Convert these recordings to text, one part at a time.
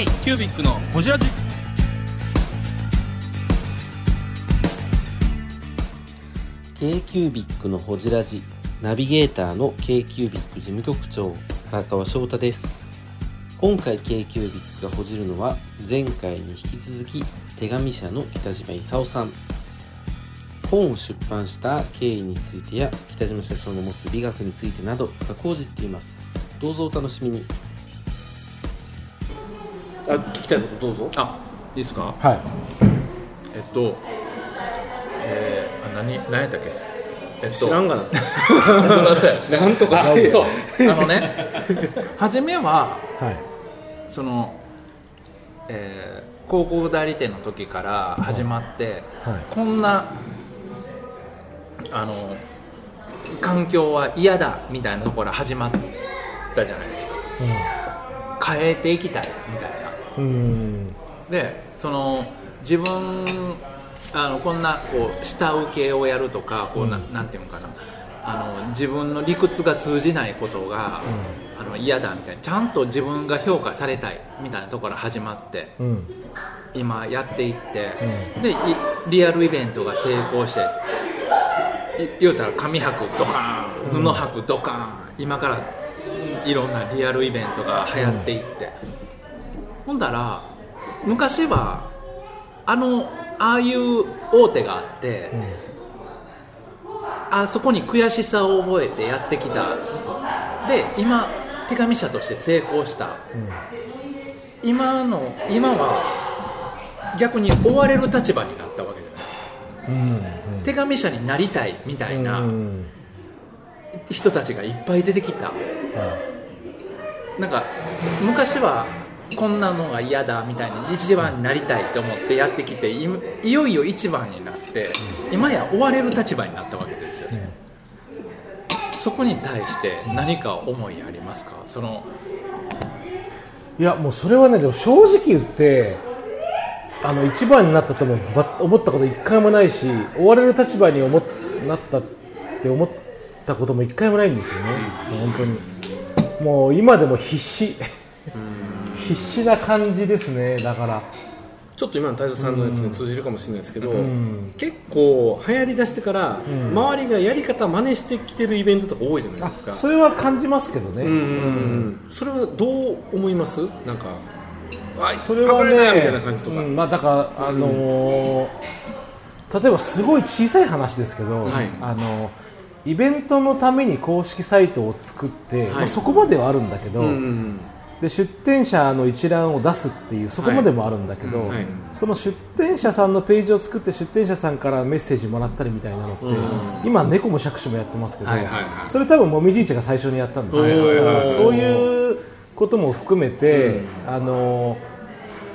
K キュービックのホジラジ。K q u b i c のほじラジ。ナビゲーターの k q u b i c 事務局長原川翔太です。今回 k q u b i c がほじるのは前回に引き続き手紙社の北島勲さん。本を出版した経緯についてや北島社長の持つ美学についてなど深く報じっています。どうぞお楽しみに。あ聞きたいことどうぞ。あいいですか？はい。えっとえー、あ何何やったっけ？えっと知らんがな。そ なんとかせえよ。そう。あのね初めははい。その、えー高校代理店の時から始まって、はい。こんなあの環境は嫌だみたいなところ始まったじゃないですか。変えていきたいみたいな。うんうんでその自分あのこんなこう下請けをやるとかこうな,、ん、なんていうのかな。あの自分の理屈が通じないことが、あの嫌だみたいな。ちゃんと自分が評価されたいみたいなところから始まってうん。今やっていって、でいリアルイベントが成功してい言うたら紙箔ドカーン布箔ドカーン今からいろんなリアルイベントが流行っていって、ほんだら昔はあのああいう大手があって、あそこに悔しさを覚えてやってきた。で今手紙社として成功した、今の今は逆に追われる立場になったわけじゃないですか。うん手紙社になりたいみたいなうん。人たちがいっぱい出てきた。はなんか昔はこんなのが嫌だみたいに一番になりたいと思ってやってきていいよいよ一番になって今や追われる立場になったわけですよ。ね、そこに対して何か思いありますか？そのいいやもうそれはねでも正直言ってあの一番になったと思思ったこと一回もないし追われる立場に思っなったって思ったことも一回もないんですよね、本当に。もう今でも必死必死な感じですねだから。ちょっと今の太蔵さんのやつに通じるかもしれないですけど、ん。結構流行りだしてから、ん。周りがやり方真似してきてるイベントとか多いじゃないですか。それは感じますけどね、うんそれはどう思います？なんかあそれはパクられたみたいねな感じとか、うんまあ、だから、あのー例えばすごい小さい話ですけど、はい。あのイベントのために公式サイトを作って、まあ、そこまではあるんだけど、うんうんで出店者の一覧を出すっていうそこまでもあるんだけど、はい。はい。その出店者さんのページを作って出店者さんからメッセージもらったりみたいなのって、今猫も杓子もやってますけど、はいはいはい。それ多分もみじいちゃんが最初にやったんですよ、はいはいはい。はいそういうことも含めて、あの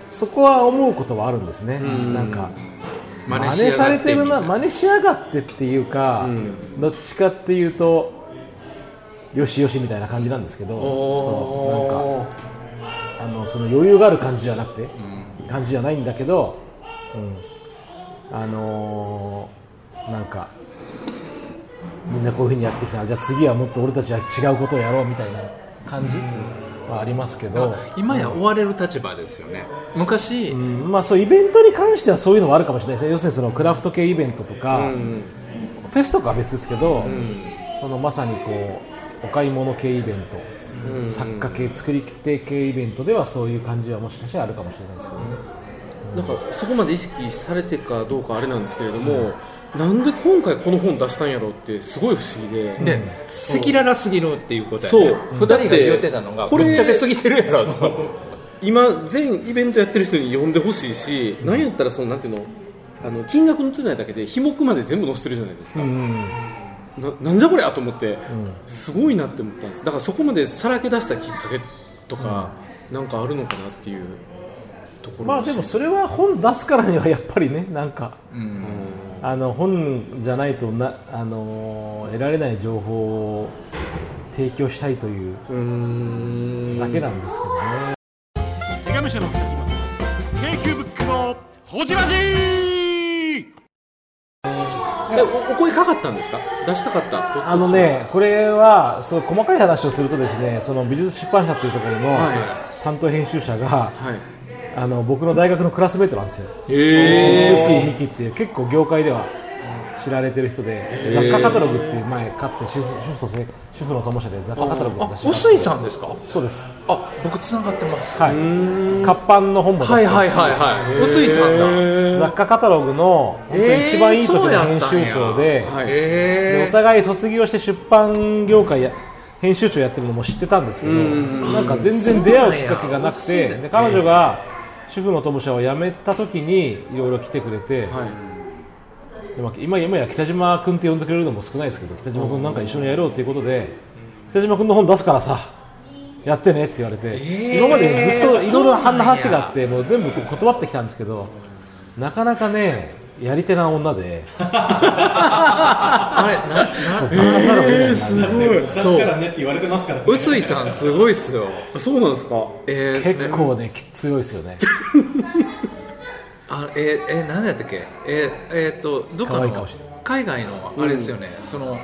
そこは思うことはあるんですね、なんか真真似されてるな真似しやがってっていうか、どっちかっていうとよしよしみたいな感じなんですけどそうなんかあのその余裕がある感じじゃなくて、感じじゃないんだけど、うん、あのーなんかみんなこういうふうにやってきた。じゃあ次はもっと俺たちは違うことをやろうみたいな感じはありますけど、今や追われる立場ですよね。昔、うん。まあ、そうイベントに関してはそういうのはあるかもしれないですね要するにそのクラフト系イベントとか、フェスとかは別ですけど、そのまさにこうお買い物系イベント、作家系作り手系イベントではそういう感じはもしかしたらあるかもしれないですけどね。なんかそこまで意識されてかどうかあれなんですけれども、なんで今回この本出したんやろうってすごい不思議で、で赤裸々すぎるっていうことやそう。ね二人が言ってたのがこれぶっちゃけすぎてるやろと。今全イベントやってる人に呼んでほしいし、なんやったらそのなんていうのあの金額載ってないだけで費目まで全部載せてるじゃないですか、ななんじゃこりゃと思って、すごいなって思ったんです。だからそこまでさらけ出したきっかけとか、なんかあるのかなっていうところまあでもそれは本出すからにはやっぱりねなんか、あの本じゃないとな、あのー得られない情報を提供したいというだけなんですけどね。手紙社の北島です。K q ブックのほじラジえおお声かかったんですか？出したかった？どあのね、これはそう細かい話をするとですね、その美術出版社というところのは担当編集者が、はい。あの僕の大学のクラスメートなんですよ。へ臼井美樹っていう結構業界では知られてる人で雑貨カタログっていう前かつて主婦主婦とせ主婦の友社で雑貨カタログって。臼井さんですか？そうです。あ僕つながってます。はい。活版の本もはいはいはいはい。臼井さんだ。雑貨カタログの本当に一番いい時の編集長で,、はい。でおえ互い卒業して出版業界や編集長やってるのも知ってたんですけど、なんか全然出会うきっかけがなくて、で彼女が主婦の友社を辞めた時にいろいろ来てくれて、はい今今や北島君って呼んでくれるのも少ないですけど北島君なんか一緒にやろうということで北島君の本出すからさやってねって言われて、ー今までずっといろいろ話があってもう全部断ってきたんですけどなかなかねやり手な女で。あれなな出さざるを得なすごい。出すからねって言われてますからね。臼井さんすごいっすよ。そうなんですか。えー結構ねき強いですよね あえー、えー、何やったっけ？えー、えー、っとどっかの海外のあれですよね、その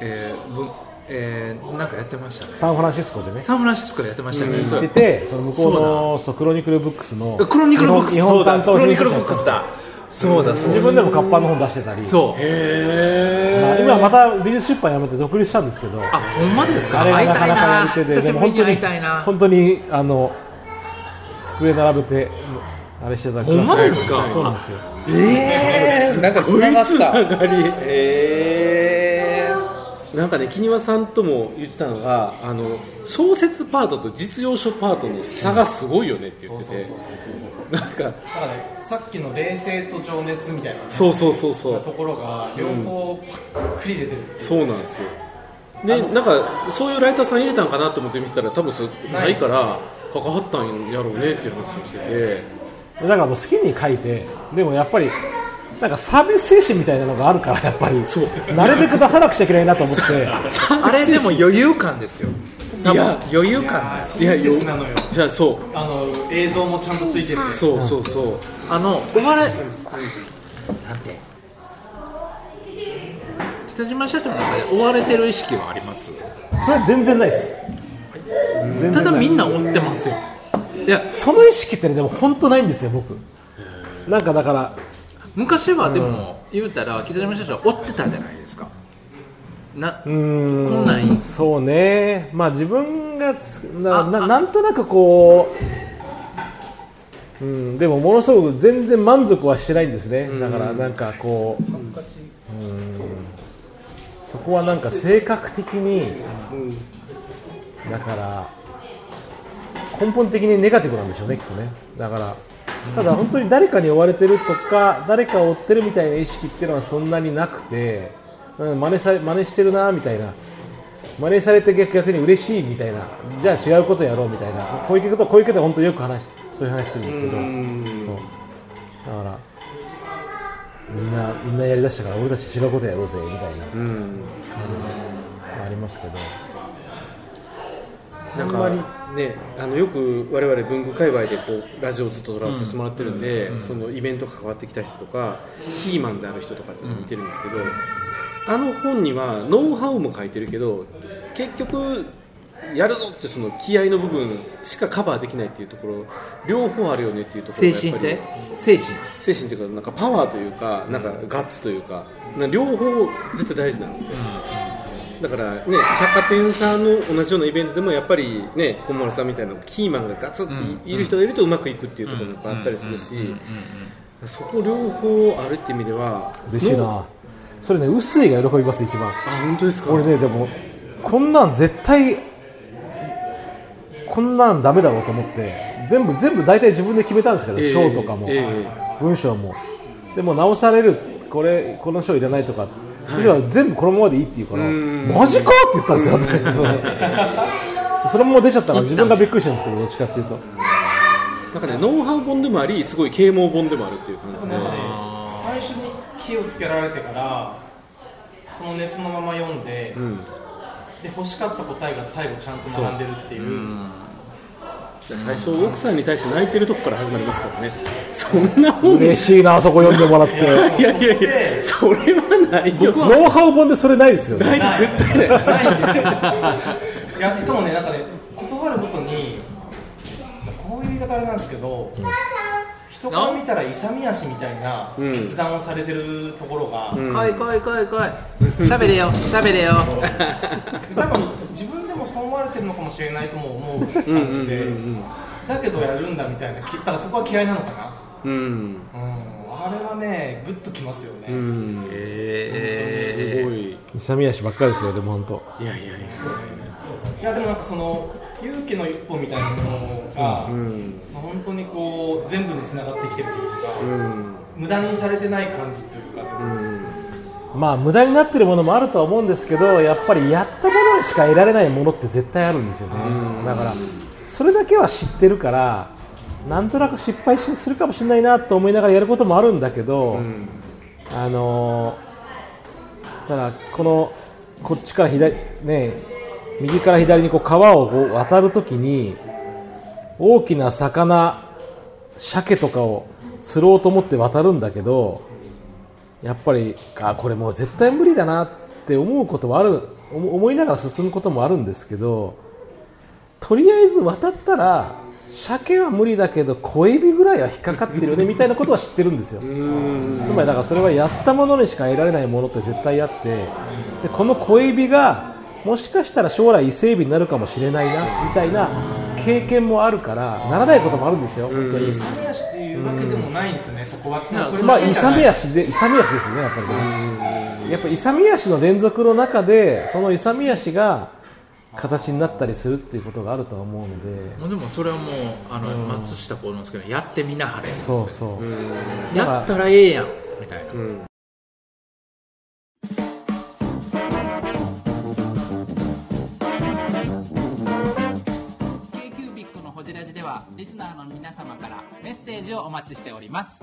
えー、ぶえー、なんかやってましたね。サンフランシスコでね。サンフランシスコでやってましたよね、うっててその向こうのそうクロニクルブックスのクロニクルブックス。日本そうだクロニクルブックスだ。そう自分でも活版の本出してたりそうまあ今また美術出版辞めて独立したんですけどあほんまですかあれがなかなかやなり手ででも本当に本当にあの机並べてあれしてたほんまですか？そうなんですよ。えー、なんかつながった。がりえなんかね、木庭さんとも言ってたのが、あの小説パートと実用書パートの差がすごいよねって言ってて、なんか、だからねさっきの冷静と情熱みたいなね、そうそうそうそう、ところが両方パックリ出てるっていう。そうなんですよ。で、なんか、そういうライターさん入れたんかなと思って見てたら、多分それないから、関わったんやろうねっていう話をしてて、だからもう好きに書いてでもやっぱりなんかサービス精神みたいなのがあるからやっぱり。なるべく出さなくちゃいけないなと思って。あれでも余裕感ですよ。いや。余裕感いや、親切なのよ。じゃあそう、あの映像もちゃんとついてるそうそうそう。あのお笑い。なんて北島社長の中で追われてる意識はあります？それは全然ないです。ただみんな追ってますよいやその意識ってねでも本当ないんですよ僕。なんかだから昔はでも、言うたら北島社長追ってたじゃないですか。なうーん。こんなんそうね。まあ自分がつなななんとなくこう、うん、でもものすごく全然満足はしてないんですね。だからなんかこう、うん、そこはなんか性格的に、だから根本的にネガティブなんでしょうねきっとね。だからただ本当に誰かに追われてるとか誰かを追ってるみたいな意識っていうのはそんなになくて、うん、真似さ真似してるなみたいな。真似されて逆逆に嬉しいみたいな。じゃあ違うことやろうみたいな。小池と小池と本当よく話そういう話するんですけど。そう。だからみんなみんなやりだしたから俺たち違うことやろうぜみたいな。感じはありますけどなんかね、あのよく我々文具界隈でこうラジオをずっと撮らせてもらってるんで、そのイベント関わってきた人とかキーマンである人とかっていうのを見てるんですけど、あの本にはノウハウも書いてるけど結局やるぞってその気合の部分しかカバーできないっていうところ両方あるよねっていうところ精神性？精神。精神というかなんかパワーというかなんかガッツというか両方絶対大事なんですよ、だからね百貨店さんの同じようなイベントでもやっぱりね小丸さんみたいなキーマンがガツッている人がいるとうまくいくっていうところもやっぱあったりするしそこ両方あるって意味ではの嬉しいな。それね臼井が喜びます一番。あ本当ですか？俺ねでもこんなん絶対こんなんダメだろうと思って全部全部大体自分で決めたんですけど、ええ。賞とかも、ええ。文章も。でも直されるこれこの賞いらないとか、むしろ全部このままでいいって言うからマジかって言ったんですよそのまま出ちゃったから自分がびっくりしてるんですけどどっちかっていうと。なんかねノウハウ本でもありすごい啓蒙本でもあるっていう感じで。ね。最初に火をつけられてからその熱のまま読んで、ん。で欲しかった答えが最後ちゃんと並んでるっていう最初奥さんに対して泣いてるとこから始まりますからね。そんな本嬉しいなそこ読んでもらって。いやいやいやそれはないよ。ノウハウ本でそれないですよね。ない絶対ない。いやしかもねなんかね断ることにこういう言い方あれなんですけど、人から見たら勇み足みたいなうん。決断をされてるところが、うん。来い来い来い来い。喋れよ喋れよ。多分自分でもそう思われてるのかもしれないとも思う感じで、うんうんうんだけどやるんだみたいなきだからそこは嫌いなのかな、うん。うん、あれはねグッときますよね、うん。えすごい。勇み足ばっかりですよでも本当。いやいやいやいや。でもなんかその勇気の一歩みたいなものが、うんまあ本当にこう全部につながってきてるというか、うん。無駄にされてない感じというか、まあ無駄になってるものもあるとは思うんですけどやっぱりやったものしか得られないものって絶対あるんですよね。だからそれだけは知ってるからなんとなく失敗しするかもしれないなと思いながらやることもあるんだけど、うん。あのーただこのこっちから左ね右から左にこう川を渡るときに大きな魚鮭とかを釣ろうと思って渡るんだけどやっぱりあこれもう絶対無理だなって思うことはある思思いながら進むこともあるんですけどとりあえず渡ったら鮭は無理だけど小エビぐらいは引っかかってるよねみたいなことは知ってるんですよ。つまりだからそれはやったものにしか得られないものって絶対あってでこの小エビがもしかしたら将来伊勢エビになるかもしれないなみたいな経験もあるからならないこともあるんですよ、本当に。勇み足っていうわけでもないんですよね、そこは。まあだけじゃない。勇み足で勇み足ですねやっぱりねやっぱ勇み足の連続の中でその勇み足が形になったりするっていうことがあるとは思うので。もうでもそれはもうあの、松下幸之助のやってみなはれ。そうそう、やったらええやんみたいな、うん。K q b i c のホジラジではリスナーの皆様からメッセージをお待ちしております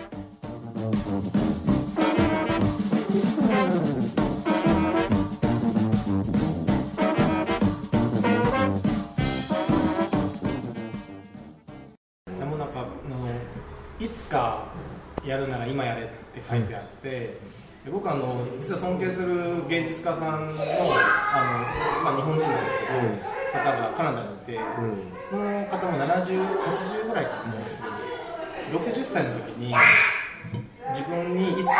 やるなら今やれって書いてあって、で僕あの実は尊敬する芸術家さんのあの、まあ、日本人なんですけど、方がカナダにいて、その方も7080ぐらいかなもうすでに。60歳の時に自分にいつか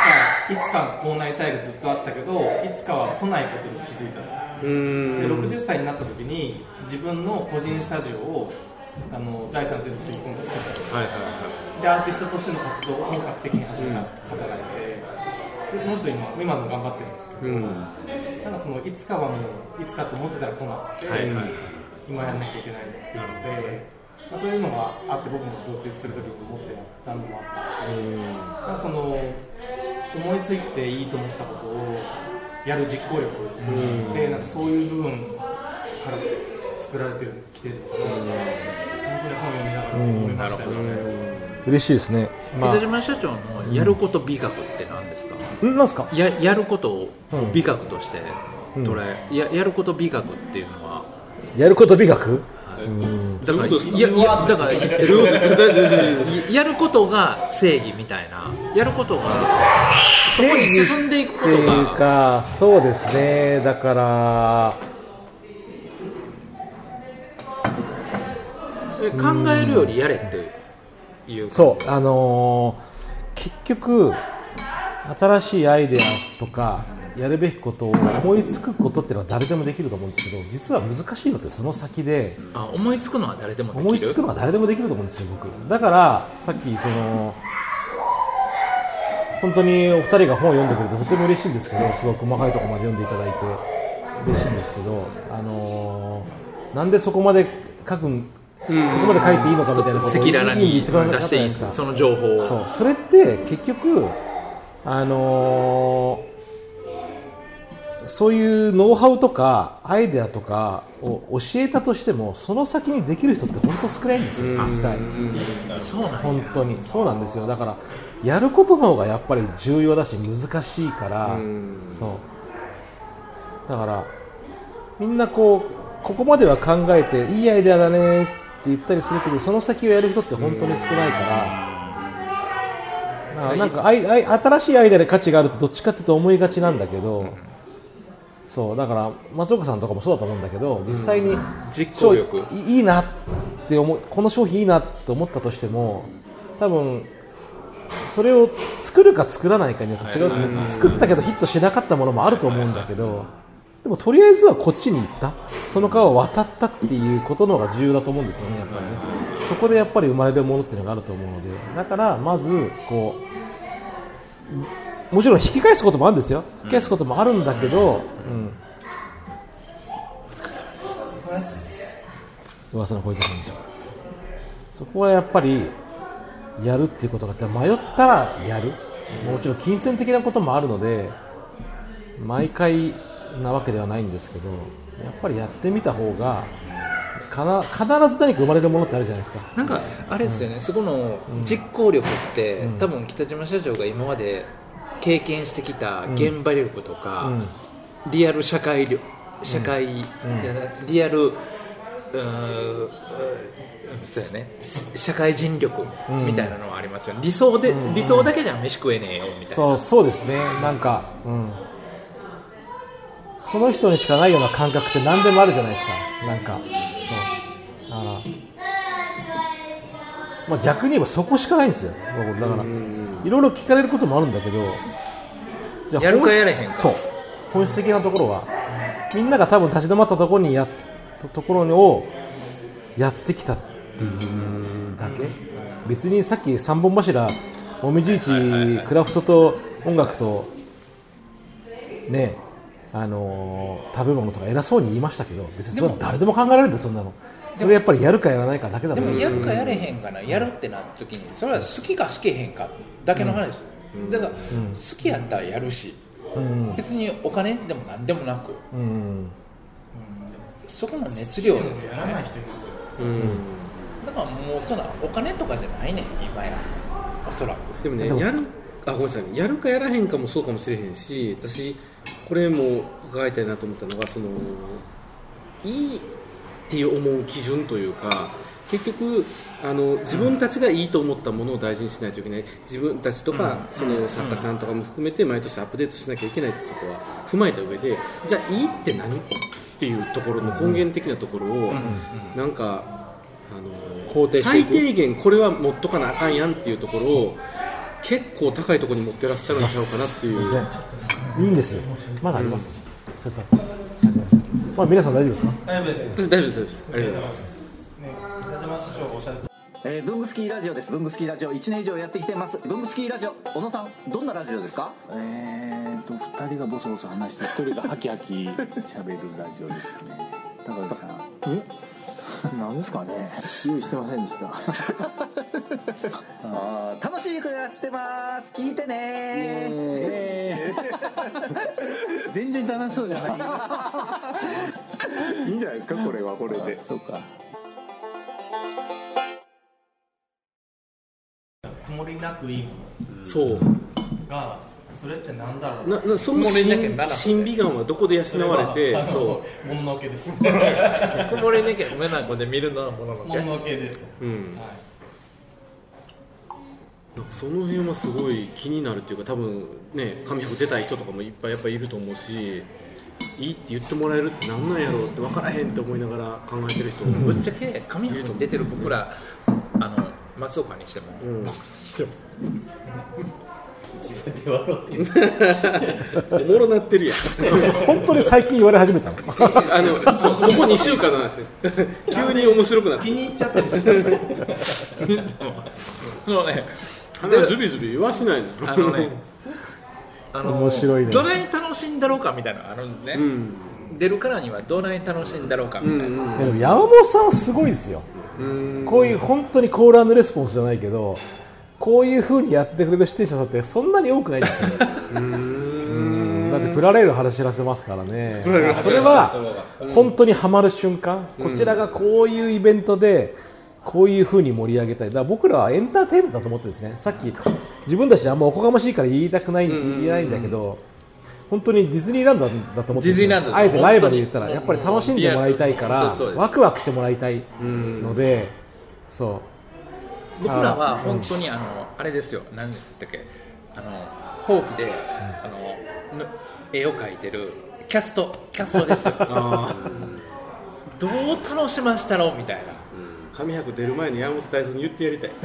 いつかこうなりたいがずっとあったけどいつかは来ないことに気づいたの。で60歳になった時に自分の個人スタジオをあの財産全部つぎ込んで作ったんですよ、でアーティストとしての活動を本格的に始めた方がいて、でその人今今も頑張ってるんですけど、なんかそのいつかはもういつかって思ってたら来なくて、今やらなきゃいけないっていうので、まあ、そういうのがあって僕も独立する時に思ってたのもあったし、なんかその思いついていいと思ったことをやる実行力で、なんかそういう部分から作られてるきてるのかな、本当に本読みながら思いましたよね。嬉しいですね。ま北島社長のやること美学って何ですか、あんなんすか？ややることをうん。美学として捉え、ややること美学っていうのはやること美学？だからいやいやだからやることが正義みたいなやることがそこに進んでいくこっていうとがかそうですねだから考えるよりやれっていうそうあのー結局新しいアイデアとかやるべきことを思いつくことっていうのは誰でもできると思うんですけど実は難しいのってその先であ思いつくのは誰でもできる？思いつくのは誰でもできると思うんですよ僕。だからさっきその本当にお二人が本を読んでくれてとても嬉しいんですけどすごく細かいところまで読んでいただいて嬉しいんですけど、あのーなんでそこまで書くんそこまで書いていいのかみたいなことを赤裸々にていですか？その情報を。そう。それって結局あのーそういうノウハウとかアイデアとかを教えたとしてもその先にできる人って本当少ないんですよ実際。そうなんや。本当に。そうなんですよ。だからやることの方がやっぱり重要だし難しいからそう。だからみんなこうここまでは考えていいアイデアだねって言ったりするけどその先をやる人って本当に少ないから、だからなんかアイアイ新しいアイデアで価値があるってどっちかっていうと思いがちなんだけど、そうだから松岡さんとかもそうだと思うんだけど実際に実行力。いいいなって思うこの商品いいなって思ったとしても多分それを作るか作らないかによって違う、ね作ったけどヒットしなかったものもあると思うんだけどでもとりあえずはこっちに行った。その川を渡ったっていうことの方が重要だと思うんですよねやっぱりね。そこでやっぱり生まれるものっていうのがあると思うのでだからまずこうもちろん引き返すこともあるんですよ。引き返すこともあるんだけど、うん。噂の声かけなんですよ。そこはやっぱりやるっていうことが迷ったらやる。もちろん金銭的なこともあるので毎回なわけではないんですけどやっぱりやってみた方がかな必ず何か生まれるものってあるじゃないですか。なんかあれですよね、そこの実行力って、多分北島社長が今まで経験してきた現場力とか、リアル社会力社会、リアルうそうやね。社会人力みたいなのはありますよ、理想で、理想だけじゃ飯食えねえよみたいな。そうそうですね。なんか、うん、その人にしかないような感覚って何でもあるじゃないですか。なんか。そう。だから、まあ、逆に言えばそこしかないんですよ。僕だから。いろいろ聞かれることもあるんだけど。じゃやるか本質やれへんか。そう。本質的なところはみんなが多分立ち止まったところにやったところをやってきたっていうだけ。別にさっき三本柱もみじ市クラフトと音楽とねあのー食べ物とか偉そうに言いましたけど別にそれは誰でも考えられるんだよそんなの。それやっぱりやるかやらないかだけだとでもやるかやれへんかな、やるってなった時にそれは好きか好けへんかだけの話ですよ、だから、好きやったらやるしうん別にお金でも何でもなく。うん。そこの熱量ですよやらないね。人いますようん。だからもうそんなお金とかじゃないねん今や。おそらく。でもねでもやるあごめんなさいやるかやらへんかもそうかもしれへんし私これも伺いたいなと思ったのがそのいいっていう思う基準というか結局あの自分たちがいいと思ったものを大事にしないといけない。自分たちとか、その作家さんとかも含めて毎年アップデートしなきゃいけないってところは踏まえた上でじゃあいいって何っていうところの根源的なところを、なんかあの最低限これは持っとかなあかんやんっていうところを結構高いところに持ってらっしゃるんちゃうかなっていう。すいいいんですよ。まだあります、それからまあ皆さん大丈夫ですか？大丈夫です。大丈夫です。ありがとうございます。北島社長がおっしゃるえー、ブングスキーラジオです。ブングスキーラジオ。1年以上やってきてます。ブングスキーラジオ、小野さん、どんなラジオですか？えーと2人がボソボソ話して1人がハキハキ喋るラジオですね。高橋さん。え？何ですかね。用意してませんでした。あー楽しくやってます。聞いてね。全然楽しそうじゃない。いいんじゃないですかこれはこれで。そうか。曇りなくいいもそう。のがそれってなんだろうな。なその審美眼はどこで養われてそもののけです。曇りねけ目なこで見るのはもののもののけです、う、うん、はい。なんかその辺はすごい気になるっていうか多分ね紙服出たい人とかもいっぱいやっぱいると思うしいいって言ってもらえるってなんなんやろうって分からへんって思いながら考えてる人ぶっちゃけ紙服に出てる僕らあの松岡にしても、うん。してもおもろなってるやん 本当に最近言われ始めたの？あのここ2週間の話です。急に面白くなって気に入っちゃってる。そのね。鼻ズビズビ言わしないの。あのねあの面白いね。どない楽しいんだろうかみたいなのあるんでね、うん。出るからにはどない楽しいんだろうかみたいな、いやでも山本さんはすごいですよ。うん。こういう本当にコールレスポンスじゃないけどこういうふうにやってくれる出演者さんってそんなに多くないんですよ うん。だってプラレール話知らせますからね。それは本当にはまる瞬間。こちらがこういうイベントでこういうふうに盛り上げたい。だから僕らはエンターテインメントだと思ってですね。さっき自分たちであんまおこがましいから言いたくない言えないんだけど本当にディズニーランドだと思ってあえてライバルで言ったらやっぱり楽しんでもらいたいからワクワクしてもらいたいのでそう僕らは本当にあのあれですよ。何だっけ。あのほうきであのぬ絵を描いてるキャストキャストですよ。どう楽しましたろう？みたいな上白出る前に山本大佐に言ってやりたい。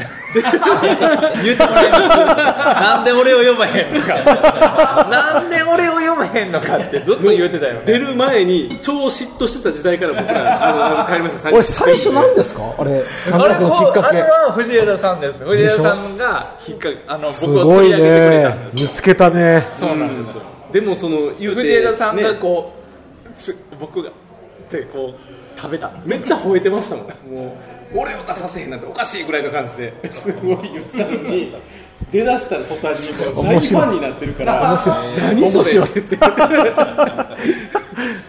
言ってもらいます？なんで俺を読まへんのか。なんで俺を読まへんのかってずっと言ってたよね。出る前に超嫉妬してた時代から僕らあのあの帰りました。俺最初何ですか？あれあれきっかあれけは藤枝さんです。藤枝さんが引っかあのす僕を釣り上げてくれたんねですよ。見つけたね。そうなんですよ。でもその言うて藤枝さんがね。こう、つ僕がでこう食べためっちゃ吠えてましたもん もう俺を出させへんなんておかしいぐらいの感じで。すごい言ってたのに。出だしたら途端にもう大ファンになってるから。面白い。何それ？面って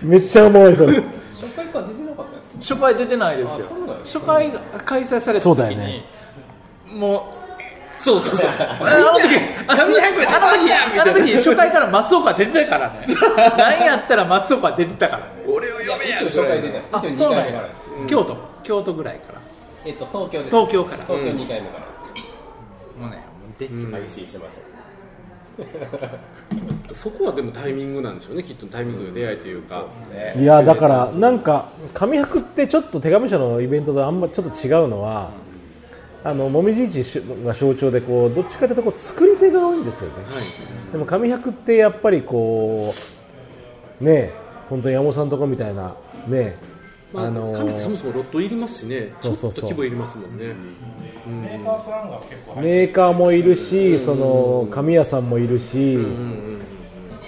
めっちゃおもろいそれ。初回から出てなかったんですか？初回出てないですよ。初回が開催されたそう時に、だよね。もうそうそうそう。あの時、あの時、あの時、あの時、初回から松岡出てたからね。何やったら松岡出てたからね。俺を呼べや一応初回出てあ、たんです一応2そうなんや。回目からです。京都、京都ぐらいから。えっと東京で東京から。東京2回目からです。もうね、出て激しいしてましたそこはでもタイミングなんでしょうね。きっとタイミングの出会いというか、いやだからなんか上白ってちょっと手紙社のイベントとあんまちょっと違うのはあのもみじ市が象徴でこうどっちかというとこう作り手が多いんですよね、でも上白ってやっぱりこうねえ本当に山本さんとかみたいなねまああのー紙ってそもそもロットいりますしね。そうそうそう。ちょっと規模いりますもんね、メーカーさんが結構入ってメーカーもいるし、その紙屋さんもいるし、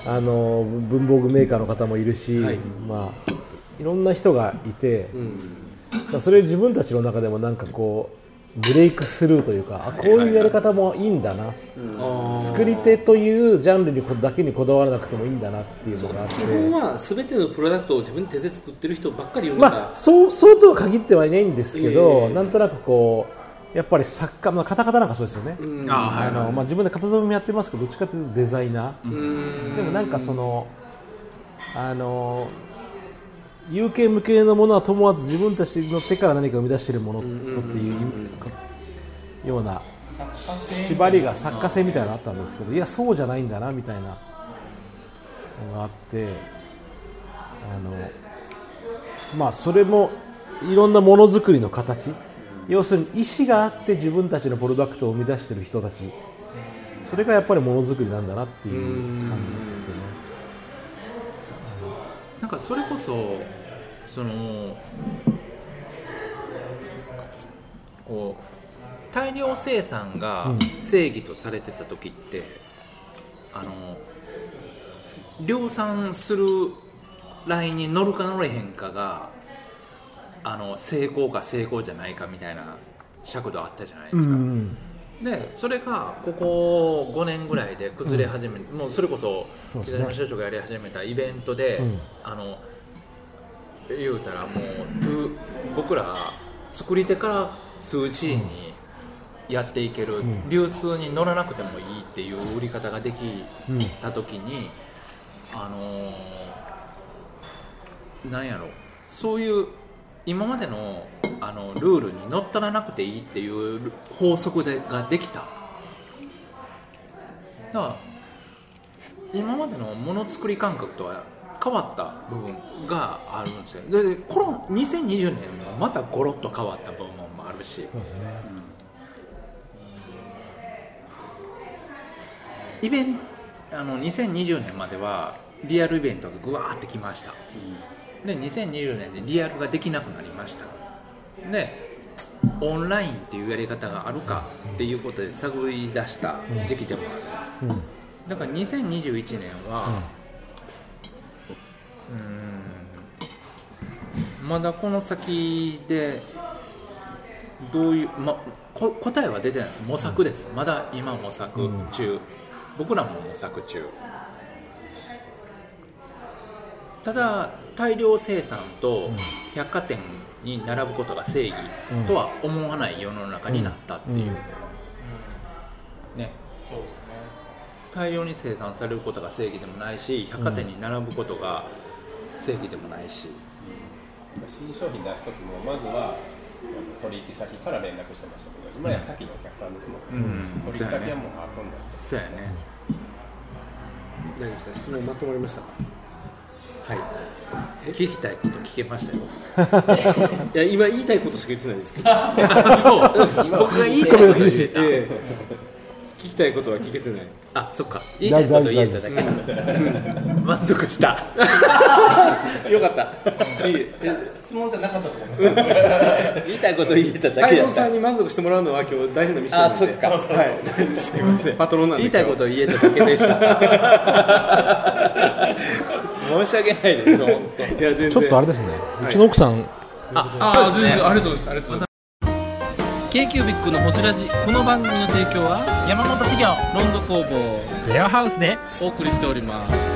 あの文房具メーカーの方もいるし、はい。まあいろんな人がいて、それ自分たちの中でもなんかこうブレイクスルーというかあこういうやり方もいいんだな、作り手というジャンルにこだけにこだわらなくてもいいんだなっていうのがあって。基本は全てのプロダクトを自分で手で作ってる人ばっかり読んでた、まあそうそうとは限ってはいないんですけど、ええ。なんとなくこうやっぱり作家、まあ、カタカタなんかそうですよね、うん。あはいあのまあ、自分で型染めもやってますけどどっちかというとデザイナー、うん。でもなんかそのあの有形無形のものは問わず自分たちの手から何か生み出しているものっていうような縛りが作家性みたいなのがあったんですけどいやそうじゃないんだなみたいなのがあってあのまあそれもいろんなものづくりの形。要するに意思があって自分たちのプロダクトを生み出している人たち。それがやっぱりものづくりなんだなっていう感じですよね。なんかそれこそそのこう大量生産が正義とされてた時って、あの量産するラインに乗るか乗れへんかがあの成功か成功じゃないかみたいな尺度あったじゃないですか、うんでそれがここ5年ぐらいで崩れ始め、もうそれこそ北島社長がやり始めたイベントで、うん。あの言うたらもう僕ら作り手から 2G にやっていける、ん。流通に乗らなくてもいいっていう売り方ができうんた時に、あのーなんやろ。そういう今までのあのルールに乗っ取らなくていいっていう法則でができた。だから今までのものづくり感覚とは変わった部分があるんですよ。ででこの2020年もまたゴロッと変わった部分もあるし。そうですねイベンあの2020年まではリアルイベントがぐわーってきました、で2020年でリアルができなくなりました。でオンラインっていうやり方があるかっていうことで探り出した時期でもある、うん。だから2021年は、まだこの先でどういう、ま、こ答えは出てないです。模索です、まだ今模索中、僕らも模索中。ただ大量生産と百貨店に並ぶことが正義とは思わない世の中になったっていう、ね。そうですね。大量に生産されることが正義でもないし百貨店に並ぶことが正義でもないし、新商品出す時もまずは取引先から連絡してましたけど今や先のお客さんですもんね、うん。取引先はもう後になっちゃそうやね。大丈夫です。か質問まとまりましたか？はい。聞きたいこと聞けましたよ。いや今言いたいことしか言ってないですけど。あそう。僕が言いたいことを言って聞きたいことは聞けてない。あそっか。言いたいこと言えただけ。うん。満足した。よかった。いい。え質問じゃなかったと思います。言いたいこと言えただけやった。太蔵さんに満足してもらうのは今日大事なミッションあそうですか。はい。すいません。パトロンなんで言いたいことを言えただけでした。申し訳ないです本当。いや全然。ちょっとあれですね、はいうちの奥さん。ああそうですねありがとうございます k q b i c のホジラジこの番組の提供は山本資源ロンド工房レアハウスで。お送りしております